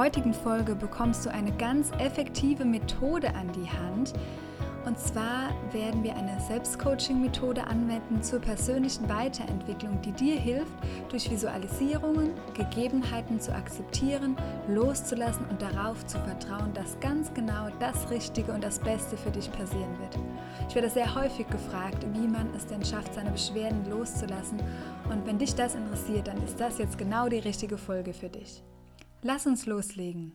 Heutigen Folge bekommst du eine ganz effektive Methode an die Hand. Und zwar werden wir eine Selbstcoaching-Methode anwenden zur persönlichen Weiterentwicklung, die dir hilft, durch Visualisierungen Gegebenheiten zu akzeptieren, loszulassen und darauf zu vertrauen, dass ganz genau das Richtige und das Beste für dich passieren wird. Ich werde sehr häufig gefragt, wie man es denn schafft, seine Beschwerden loszulassen. Und wenn dich das interessiert, dann ist das jetzt genau die richtige Folge für dich. Lass uns loslegen.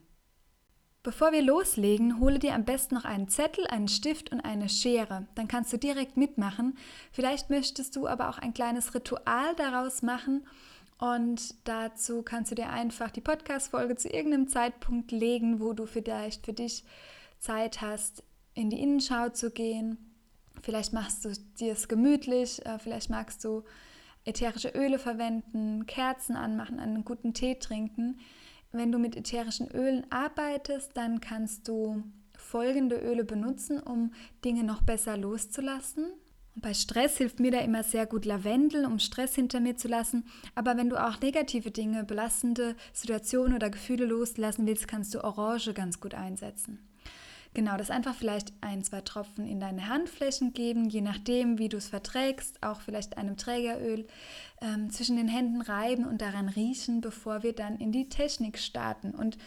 Bevor wir loslegen, hole dir am besten noch einen Zettel, einen Stift und eine Schere. Dann kannst du direkt mitmachen. Vielleicht möchtest du aber auch ein kleines Ritual daraus machen. Und dazu kannst du dir einfach die Podcast-Folge zu irgendeinem Zeitpunkt legen, wo du vielleicht für dich Zeit hast, in die Innenschau zu gehen. Vielleicht machst du dir es gemütlich, äh, vielleicht magst du ätherische Öle verwenden, Kerzen anmachen, einen guten Tee trinken. Wenn du mit ätherischen Ölen arbeitest, dann kannst du folgende Öle benutzen, um Dinge noch besser loszulassen. Bei Stress hilft mir da immer sehr gut Lavendel, um Stress hinter mir zu lassen. Aber wenn du auch negative Dinge, belastende Situationen oder Gefühle loslassen willst, kannst du Orange ganz gut einsetzen. Genau, das einfach vielleicht ein, zwei Tropfen in deine Handflächen geben, je nachdem, wie du es verträgst, auch vielleicht einem Trägeröl ähm, zwischen den Händen reiben und daran riechen, bevor wir dann in die Technik starten. Und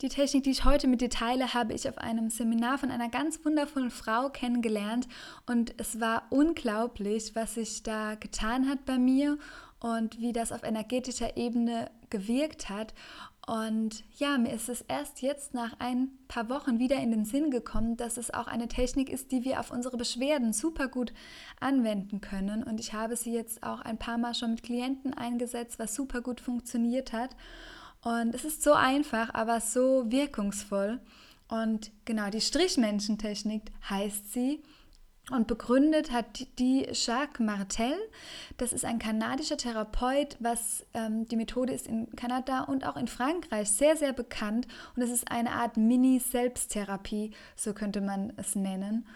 die Technik, die ich heute mit dir teile, habe ich auf einem Seminar von einer ganz wundervollen Frau kennengelernt und es war unglaublich, was sich da getan hat bei mir und wie das auf energetischer Ebene gewirkt hat. Und ja, mir ist es erst jetzt nach ein paar Wochen wieder in den Sinn gekommen, dass es auch eine Technik ist, die wir auf unsere Beschwerden super gut anwenden können. Und ich habe sie jetzt auch ein paar Mal schon mit Klienten eingesetzt, was super gut funktioniert hat. Und es ist so einfach, aber so wirkungsvoll. Und genau, die Strichmenschentechnik heißt sie. Und begründet hat die Jacques Martel. Das ist ein kanadischer Therapeut, was ähm, die Methode ist in Kanada und auch in Frankreich sehr, sehr bekannt. Und es ist eine Art Mini-Selbsttherapie, so könnte man es nennen,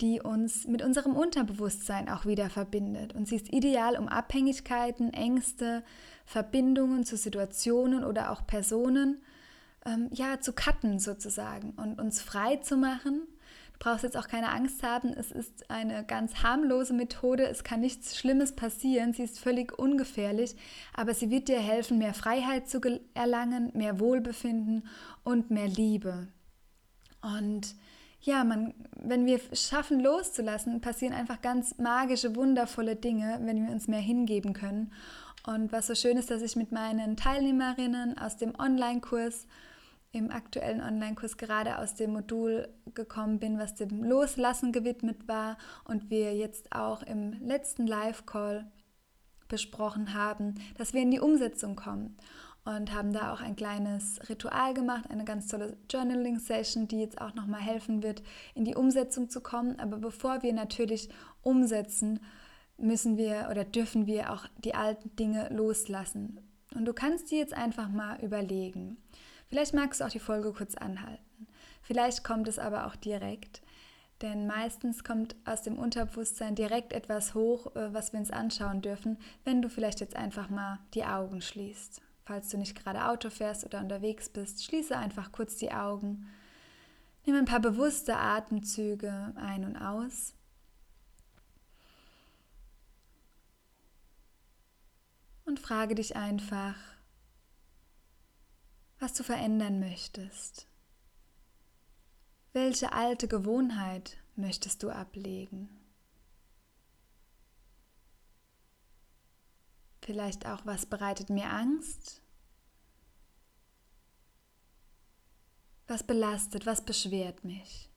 die uns mit unserem Unterbewusstsein auch wieder verbindet. Und sie ist ideal, um Abhängigkeiten, Ängste, Verbindungen zu Situationen oder auch Personen ähm, ja, zu cutten sozusagen und uns frei zu machen brauchst jetzt auch keine Angst haben. Es ist eine ganz harmlose Methode. Es kann nichts Schlimmes passieren. Sie ist völlig ungefährlich, aber sie wird dir helfen, mehr Freiheit zu erlangen, mehr Wohlbefinden und mehr Liebe. Und ja, man, wenn wir schaffen loszulassen, passieren einfach ganz magische, wundervolle Dinge, wenn wir uns mehr hingeben können. Und was so schön ist, dass ich mit meinen Teilnehmerinnen aus dem Online-Kurs im aktuellen Online-Kurs gerade aus dem Modul gekommen bin, was dem Loslassen gewidmet war und wir jetzt auch im letzten Live-Call besprochen haben, dass wir in die Umsetzung kommen und haben da auch ein kleines Ritual gemacht, eine ganz tolle Journaling-Session, die jetzt auch nochmal helfen wird, in die Umsetzung zu kommen. Aber bevor wir natürlich umsetzen, müssen wir oder dürfen wir auch die alten Dinge loslassen. Und du kannst dir jetzt einfach mal überlegen, Vielleicht magst du auch die Folge kurz anhalten. Vielleicht kommt es aber auch direkt, denn meistens kommt aus dem Unterbewusstsein direkt etwas hoch, äh, was wir uns anschauen dürfen, wenn du vielleicht jetzt einfach mal die Augen schließt. Falls du nicht gerade Auto fährst oder unterwegs bist, schließe einfach kurz die Augen. Nimm ein paar bewusste Atemzüge ein und aus. Und frage dich einfach, was du verändern möchtest. Welche alte Gewohnheit möchtest du ablegen? Vielleicht auch, was bereitet mir Angst? Was belastet, was beschwert mich?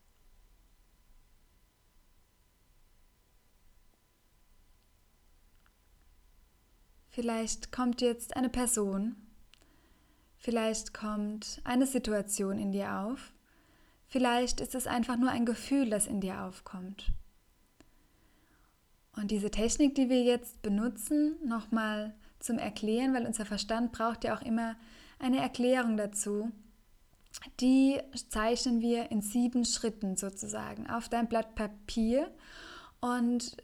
Vielleicht kommt jetzt eine Person, Vielleicht kommt eine Situation in dir auf. Vielleicht ist es einfach nur ein Gefühl, das in dir aufkommt. Und diese Technik, die wir jetzt benutzen, nochmal zum Erklären, weil unser Verstand braucht ja auch immer eine Erklärung dazu, die zeichnen wir in sieben Schritten sozusagen auf dein Blatt Papier. Und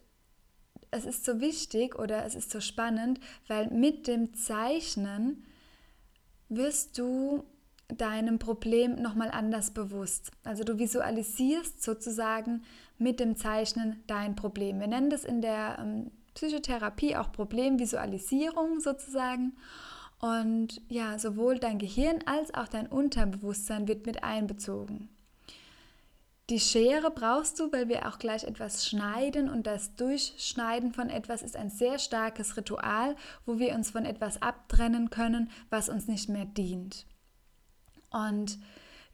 es ist so wichtig oder es ist so spannend, weil mit dem Zeichnen wirst du deinem Problem nochmal anders bewusst. Also du visualisierst sozusagen mit dem Zeichnen dein Problem. Wir nennen das in der ähm, Psychotherapie auch Problemvisualisierung sozusagen. Und ja, sowohl dein Gehirn als auch dein Unterbewusstsein wird mit einbezogen. Die Schere brauchst du, weil wir auch gleich etwas schneiden und das Durchschneiden von etwas ist ein sehr starkes Ritual, wo wir uns von etwas abtrennen können, was uns nicht mehr dient. Und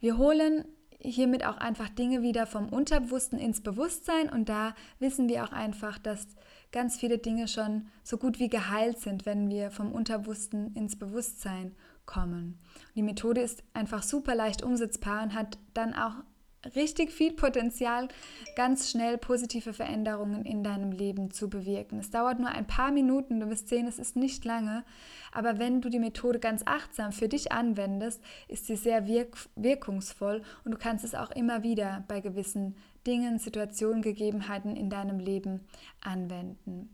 wir holen hiermit auch einfach Dinge wieder vom Unterbewussten ins Bewusstsein und da wissen wir auch einfach, dass ganz viele Dinge schon so gut wie geheilt sind, wenn wir vom Unterbewussten ins Bewusstsein kommen. Die Methode ist einfach super leicht umsetzbar und hat dann auch richtig viel Potenzial, ganz schnell positive Veränderungen in deinem Leben zu bewirken. Es dauert nur ein paar Minuten, du wirst sehen, es ist nicht lange, aber wenn du die Methode ganz achtsam für dich anwendest, ist sie sehr wirk wirkungsvoll und du kannst es auch immer wieder bei gewissen Dingen, Situationen, Gegebenheiten in deinem Leben anwenden.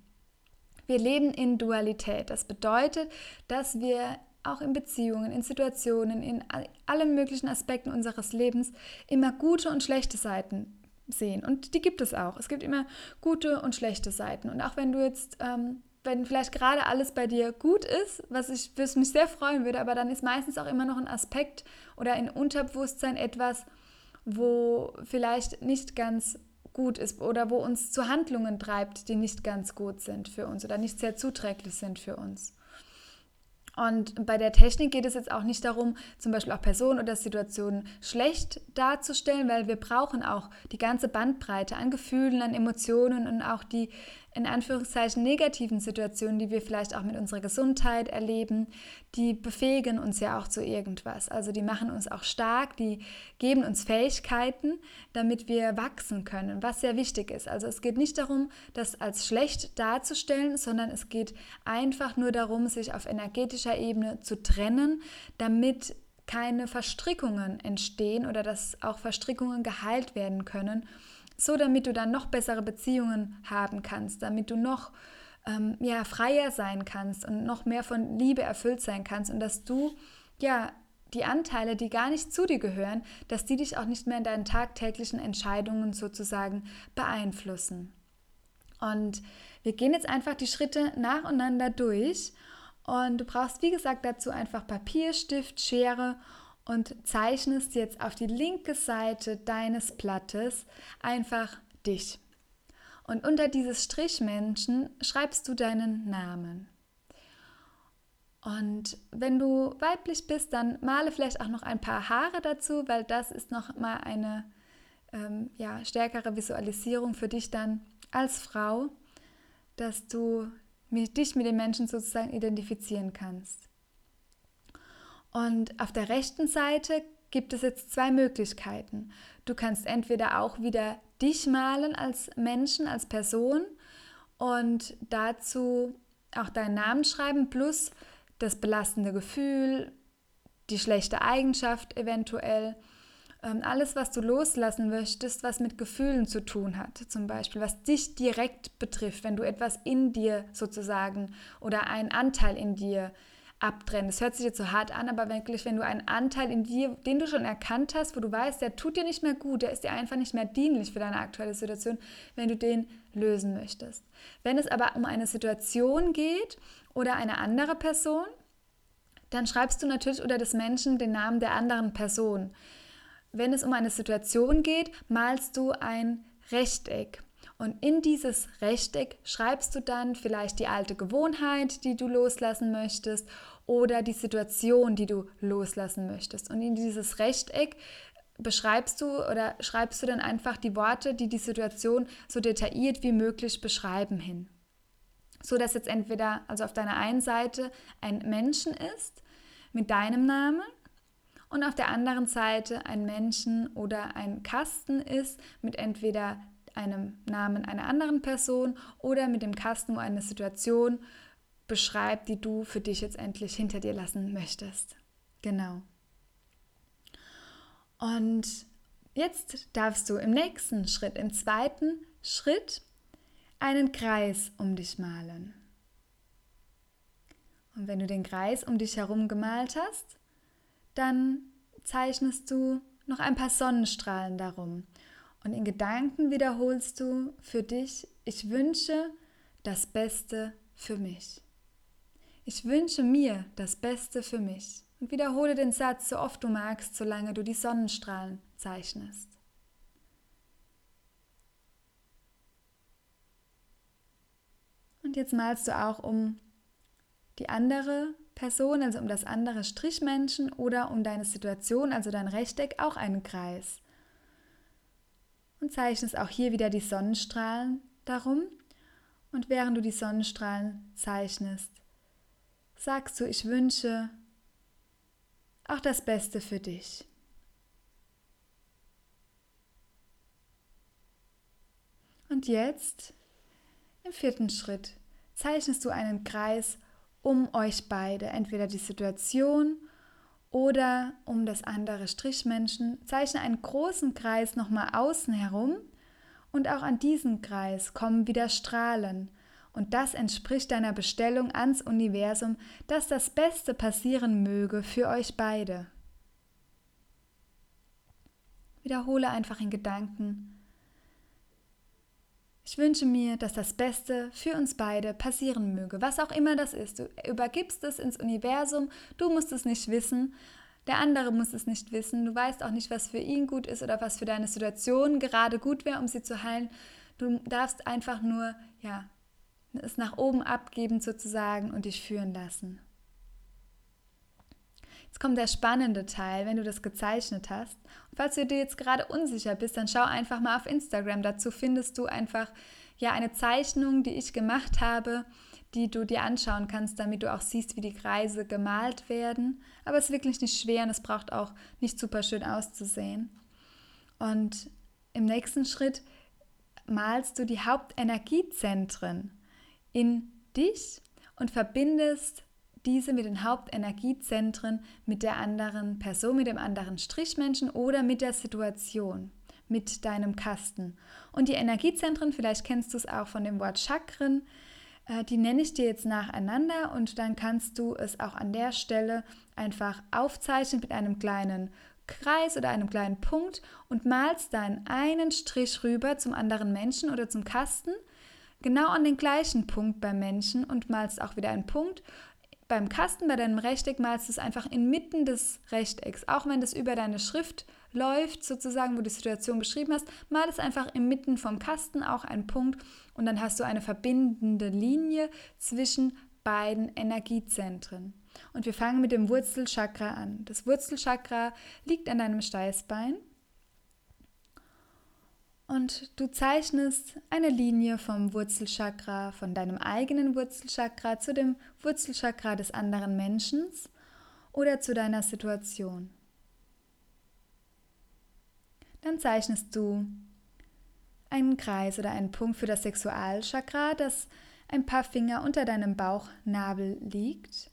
Wir leben in Dualität. Das bedeutet, dass wir auch in Beziehungen, in Situationen, in allen möglichen Aspekten unseres Lebens immer gute und schlechte Seiten sehen. Und die gibt es auch. Es gibt immer gute und schlechte Seiten. Und auch wenn du jetzt, ähm, wenn vielleicht gerade alles bei dir gut ist, was, ich, was mich sehr freuen würde, aber dann ist meistens auch immer noch ein Aspekt oder ein Unterbewusstsein etwas, wo vielleicht nicht ganz gut ist oder wo uns zu Handlungen treibt, die nicht ganz gut sind für uns oder nicht sehr zuträglich sind für uns. Und bei der Technik geht es jetzt auch nicht darum, zum Beispiel auch Personen oder Situationen schlecht darzustellen, weil wir brauchen auch die ganze Bandbreite an Gefühlen, an Emotionen und auch die in Anführungszeichen negativen Situationen, die wir vielleicht auch mit unserer Gesundheit erleben, die befähigen uns ja auch zu irgendwas. Also die machen uns auch stark, die geben uns Fähigkeiten, damit wir wachsen können, was sehr wichtig ist. Also es geht nicht darum, das als schlecht darzustellen, sondern es geht einfach nur darum, sich auf energetischer Ebene zu trennen, damit keine Verstrickungen entstehen oder dass auch Verstrickungen geheilt werden können so damit du dann noch bessere Beziehungen haben kannst, damit du noch ähm, ja, freier sein kannst und noch mehr von Liebe erfüllt sein kannst und dass du ja die Anteile, die gar nicht zu dir gehören, dass die dich auch nicht mehr in deinen tagtäglichen Entscheidungen sozusagen beeinflussen. Und wir gehen jetzt einfach die Schritte nacheinander durch und du brauchst, wie gesagt, dazu einfach Papier, Stift, Schere und zeichnest jetzt auf die linke Seite deines Blattes einfach dich. Und unter dieses Strichmenschen schreibst du deinen Namen. Und wenn du weiblich bist, dann male vielleicht auch noch ein paar Haare dazu, weil das ist noch mal eine ähm, ja, stärkere Visualisierung für dich dann als Frau, dass du dich mit den Menschen sozusagen identifizieren kannst. Und auf der rechten Seite gibt es jetzt zwei Möglichkeiten. Du kannst entweder auch wieder dich malen als Menschen, als Person und dazu auch deinen Namen schreiben plus das belastende Gefühl, die schlechte Eigenschaft eventuell, ähm, alles, was du loslassen möchtest, was mit Gefühlen zu tun hat, zum Beispiel, was dich direkt betrifft, wenn du etwas in dir sozusagen oder einen Anteil in dir abtrennen. Das hört sich jetzt so hart an, aber wirklich, wenn du einen Anteil in dir, den du schon erkannt hast, wo du weißt, der tut dir nicht mehr gut, der ist dir einfach nicht mehr dienlich für deine aktuelle Situation, wenn du den lösen möchtest. Wenn es aber um eine Situation geht oder eine andere Person, dann schreibst du natürlich unter des Menschen den Namen der anderen Person. Wenn es um eine Situation geht, malst du ein Rechteck. Und in dieses Rechteck schreibst du dann vielleicht die alte Gewohnheit, die du loslassen möchtest oder die Situation, die du loslassen möchtest. Und in dieses Rechteck beschreibst du oder schreibst du dann einfach die Worte, die die Situation so detailliert wie möglich beschreiben hin. So dass jetzt entweder also auf deiner einen Seite ein Menschen ist, mit deinem Namen und auf der anderen Seite ein Menschen oder ein Kasten ist mit entweder einem Namen einer anderen Person oder mit dem Kasten, wo eine Situation beschreibt, die du für dich jetzt endlich hinter dir lassen möchtest. Genau. Und jetzt darfst du im nächsten Schritt, im zweiten Schritt, einen Kreis um dich malen. Und wenn du den Kreis um dich herum gemalt hast, dann zeichnest du noch ein paar Sonnenstrahlen darum. Und in Gedanken wiederholst du für dich, ich wünsche das Beste für mich. Ich wünsche mir das Beste für mich. Und wiederhole den Satz so oft du magst, solange du die Sonnenstrahlen zeichnest. Und jetzt malst du auch um die andere Person, also um das andere Strichmenschen oder um deine Situation, also dein Rechteck, auch einen Kreis. Und zeichnest auch hier wieder die Sonnenstrahlen darum. Und während du die Sonnenstrahlen zeichnest, sagst du, ich wünsche auch das Beste für dich. Und jetzt, im vierten Schritt, zeichnest du einen Kreis um euch beide, entweder die Situation oder um das andere Strichmenschen. Zeichne einen großen Kreis nochmal außen herum und auch an diesen Kreis kommen wieder Strahlen. Und das entspricht deiner Bestellung ans Universum, dass das Beste passieren möge für euch beide. Wiederhole einfach in Gedanken, ich wünsche mir, dass das Beste für uns beide passieren möge, was auch immer das ist. Du übergibst es ins Universum, du musst es nicht wissen, der andere muss es nicht wissen, du weißt auch nicht, was für ihn gut ist oder was für deine Situation gerade gut wäre, um sie zu heilen. Du darfst einfach nur, ja, es nach oben abgeben sozusagen und dich führen lassen. Jetzt kommt der spannende Teil, wenn du das gezeichnet hast. Und falls du dir jetzt gerade unsicher bist, dann schau einfach mal auf Instagram. Dazu findest du einfach ja eine Zeichnung, die ich gemacht habe, die du dir anschauen kannst, damit du auch siehst, wie die Kreise gemalt werden. Aber es ist wirklich nicht schwer und es braucht auch nicht super schön auszusehen. Und im nächsten Schritt malst du die Hauptenergiezentren in dich und verbindest diese mit den Hauptenergiezentren mit der anderen Person, mit dem anderen Strichmenschen oder mit der Situation, mit deinem Kasten. Und die Energiezentren, vielleicht kennst du es auch von dem Wort Chakren, äh, die nenne ich dir jetzt nacheinander und dann kannst du es auch an der Stelle einfach aufzeichnen mit einem kleinen Kreis oder einem kleinen Punkt und malst dann einen Strich rüber zum anderen Menschen oder zum Kasten, genau an den gleichen Punkt beim Menschen und malst auch wieder einen Punkt beim Kasten, bei deinem Rechteck malst du es einfach inmitten des Rechtecks. Auch wenn das über deine Schrift läuft, sozusagen, wo du die Situation beschrieben hast, mal es einfach inmitten vom Kasten auch einen Punkt und dann hast du eine verbindende Linie zwischen beiden Energiezentren. Und wir fangen mit dem Wurzelchakra an. Das Wurzelchakra liegt an deinem Steißbein und du zeichnest eine Linie vom Wurzelchakra, von deinem eigenen Wurzelchakra zu dem Wurzelchakra des anderen Menschen oder zu deiner Situation. Dann zeichnest du einen Kreis oder einen Punkt für das Sexualchakra, das ein paar Finger unter deinem Bauchnabel liegt.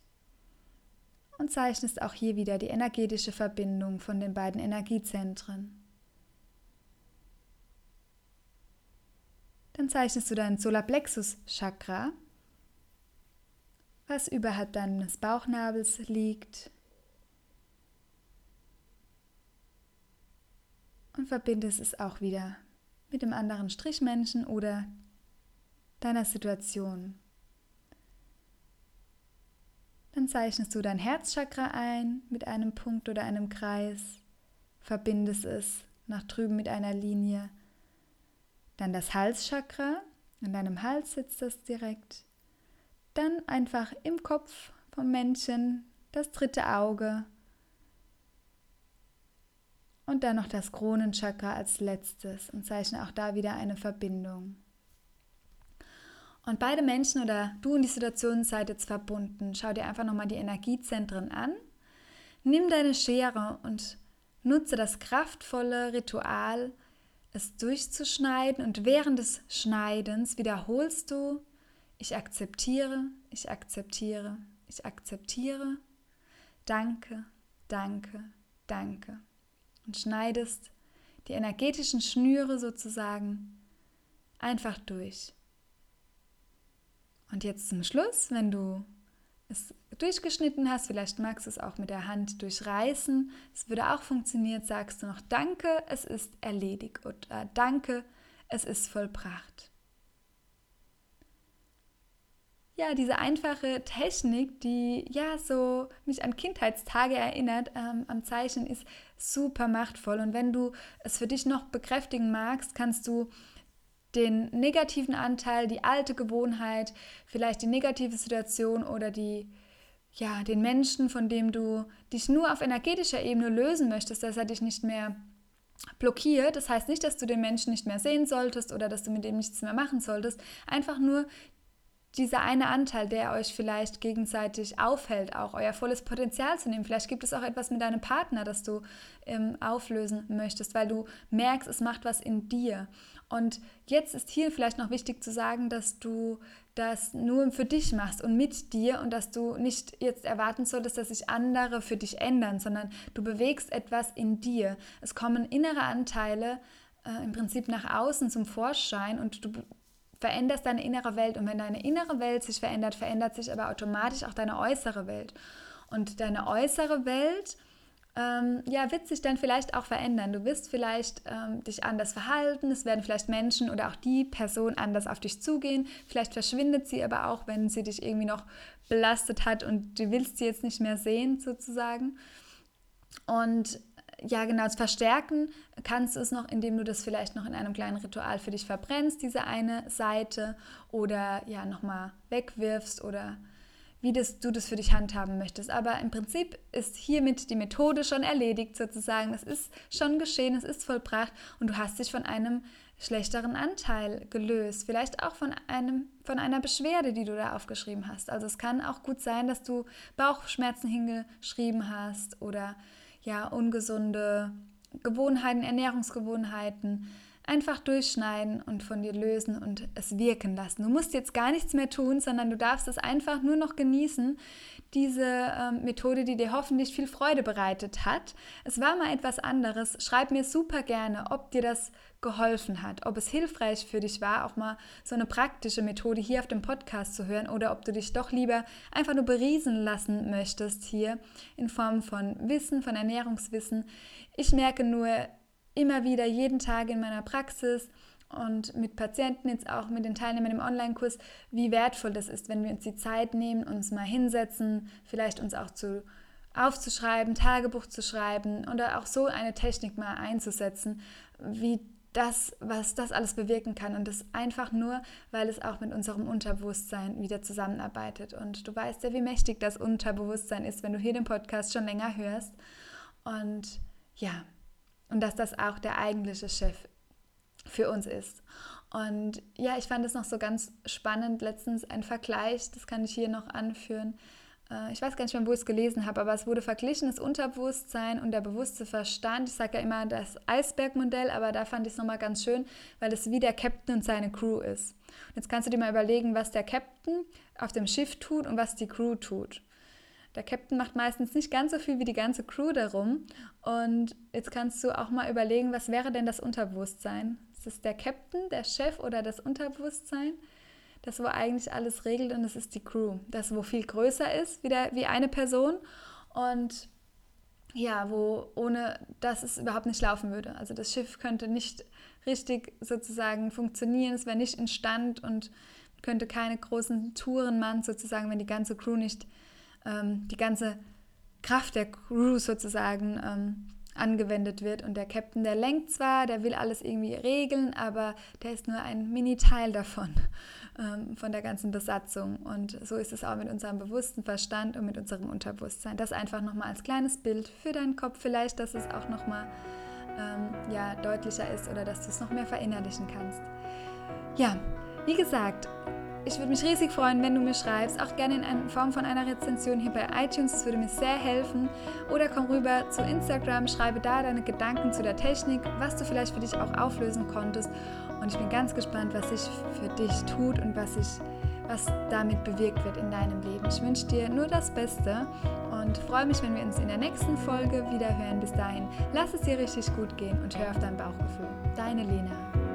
Und zeichnest auch hier wieder die energetische Verbindung von den beiden Energiezentren. Dann zeichnest du dein Solarplexus Chakra, was überhalb deines Bauchnabels liegt. Und verbindest es auch wieder mit dem anderen Strichmenschen oder deiner Situation. Dann zeichnest du dein Herzchakra ein mit einem Punkt oder einem Kreis, verbindest es nach drüben mit einer Linie dann das Halschakra, in deinem Hals sitzt das direkt. Dann einfach im Kopf vom Menschen das dritte Auge. Und dann noch das Kronenchakra als letztes und zeichne auch da wieder eine Verbindung. Und beide Menschen oder du und die Situation seid jetzt verbunden. Schau dir einfach nochmal die Energiezentren an. nimm deine Schere und nutze das kraftvolle Ritual, es durchzuschneiden und während des Schneidens wiederholst du, ich akzeptiere, ich akzeptiere, ich akzeptiere, danke, danke, danke und schneidest die energetischen Schnüre sozusagen einfach durch. Und jetzt zum Schluss, wenn du es durchgeschnitten hast, vielleicht magst du es auch mit der Hand durchreißen, es würde auch funktionieren, sagst du noch Danke, es ist erledigt oder Danke, es ist vollbracht. Ja, diese einfache Technik, die ja so mich an Kindheitstage erinnert, ähm, am Zeichnen ist super machtvoll. Und wenn du es für dich noch bekräftigen magst, kannst du den negativen Anteil, die alte Gewohnheit, vielleicht die negative Situation oder die, ja, den Menschen, von dem du dich nur auf energetischer Ebene lösen möchtest, dass er dich nicht mehr blockiert. Das heißt nicht, dass du den Menschen nicht mehr sehen solltest oder dass du mit dem nichts mehr machen solltest. Einfach nur dieser eine Anteil, der euch vielleicht gegenseitig aufhält, auch euer volles Potenzial zu nehmen. Vielleicht gibt es auch etwas mit deinem Partner, das du ähm, auflösen möchtest, weil du merkst, es macht was in dir. Und jetzt ist hier vielleicht noch wichtig zu sagen, dass du das nur für dich machst und mit dir und dass du nicht jetzt erwarten solltest, dass sich andere für dich ändern, sondern du bewegst etwas in dir. Es kommen innere Anteile äh, im Prinzip nach außen zum Vorschein und du veränderst deine innere Welt. Und wenn deine innere Welt sich verändert, verändert sich aber automatisch auch deine äußere Welt. Und deine äußere Welt ähm, ja, wird sich dann vielleicht auch verändern. Du wirst vielleicht ähm, dich anders verhalten, es werden vielleicht Menschen oder auch die Person anders auf dich zugehen. Vielleicht verschwindet sie aber auch, wenn sie dich irgendwie noch belastet hat und du willst sie jetzt nicht mehr sehen, sozusagen. Und ja, genau, das verstärken kannst du es noch, indem du das vielleicht noch in einem kleinen Ritual für dich verbrennst, diese eine Seite, oder ja, nochmal wegwirfst oder wie das, du das für dich handhaben möchtest. Aber im Prinzip ist hiermit die Methode schon erledigt, sozusagen. Es ist schon geschehen, es ist vollbracht und du hast dich von einem schlechteren Anteil gelöst. Vielleicht auch von, einem, von einer Beschwerde, die du da aufgeschrieben hast. Also es kann auch gut sein, dass du Bauchschmerzen hingeschrieben hast oder ja, ungesunde Gewohnheiten, Ernährungsgewohnheiten einfach durchschneiden und von dir lösen und es wirken lassen. Du musst jetzt gar nichts mehr tun, sondern du darfst es einfach nur noch genießen, diese ähm, Methode, die dir hoffentlich viel Freude bereitet hat. Es war mal etwas anderes. Schreib mir super gerne, ob dir das geholfen hat, ob es hilfreich für dich war, auch mal so eine praktische Methode hier auf dem Podcast zu hören oder ob du dich doch lieber einfach nur beriesen lassen möchtest hier in Form von Wissen, von Ernährungswissen. Ich merke nur, immer wieder jeden Tag in meiner Praxis und mit Patienten, jetzt auch mit den Teilnehmern im Online-Kurs, wie wertvoll das ist, wenn wir uns die Zeit nehmen, uns mal hinsetzen, vielleicht uns auch zu aufzuschreiben, Tagebuch zu schreiben oder auch so eine Technik mal einzusetzen, wie das, was das alles bewirken kann. Und das einfach nur, weil es auch mit unserem Unterbewusstsein wieder zusammenarbeitet. Und du weißt ja, wie mächtig das Unterbewusstsein ist, wenn du hier den Podcast schon länger hörst. Und ja, und dass das auch der eigentliche Chef für uns ist. Und ja, ich fand es noch so ganz spannend, letztens ein Vergleich, das kann ich hier noch anführen. Äh, ich weiß gar nicht mehr, wo ich es gelesen habe, aber es wurde verglichen, das Unterbewusstsein und der bewusste Verstand. Ich sage ja immer das Eisbergmodell, aber da fand ich es nochmal ganz schön, weil es wie der Captain und seine Crew ist. Und jetzt kannst du dir mal überlegen, was der Captain auf dem Schiff tut und was die Crew tut. Der Captain macht meistens nicht ganz so viel wie die ganze Crew darum. Und jetzt kannst du auch mal überlegen, was wäre denn das Unterbewusstsein? Ist es der Captain, der Chef oder das Unterbewusstsein? Das, wo eigentlich alles regelt und es ist die Crew. Das, wo viel größer ist wie, der, wie eine Person und ja, wo ohne das es überhaupt nicht laufen würde. Also das Schiff könnte nicht richtig sozusagen funktionieren, es wäre nicht in Stand und könnte keine großen Touren machen, sozusagen, wenn die ganze Crew nicht ähm, die ganze Kraft der Crew sozusagen ähm, angewendet wird. Und der Captain, der lenkt zwar, der will alles irgendwie regeln, aber der ist nur ein Mini-Teil davon, ähm, von der ganzen Besatzung. Und so ist es auch mit unserem bewussten Verstand und mit unserem Unterbewusstsein. Das einfach nochmal als kleines Bild für deinen Kopf vielleicht, dass es auch nochmal ähm, ja, deutlicher ist oder dass du es noch mehr verinnerlichen kannst. Ja, wie gesagt, ich würde mich riesig freuen, wenn du mir schreibst, auch gerne in Form von einer Rezension hier bei iTunes, das würde mir sehr helfen. Oder komm rüber zu Instagram, schreibe da deine Gedanken zu der Technik, was du vielleicht für dich auch auflösen konntest. Und ich bin ganz gespannt, was sich für dich tut und was, ich, was damit bewirkt wird in deinem Leben. Ich wünsche dir nur das Beste und freue mich, wenn wir uns in der nächsten Folge wieder hören. Bis dahin, lass es dir richtig gut gehen und hör auf dein Bauchgefühl. Deine Lena.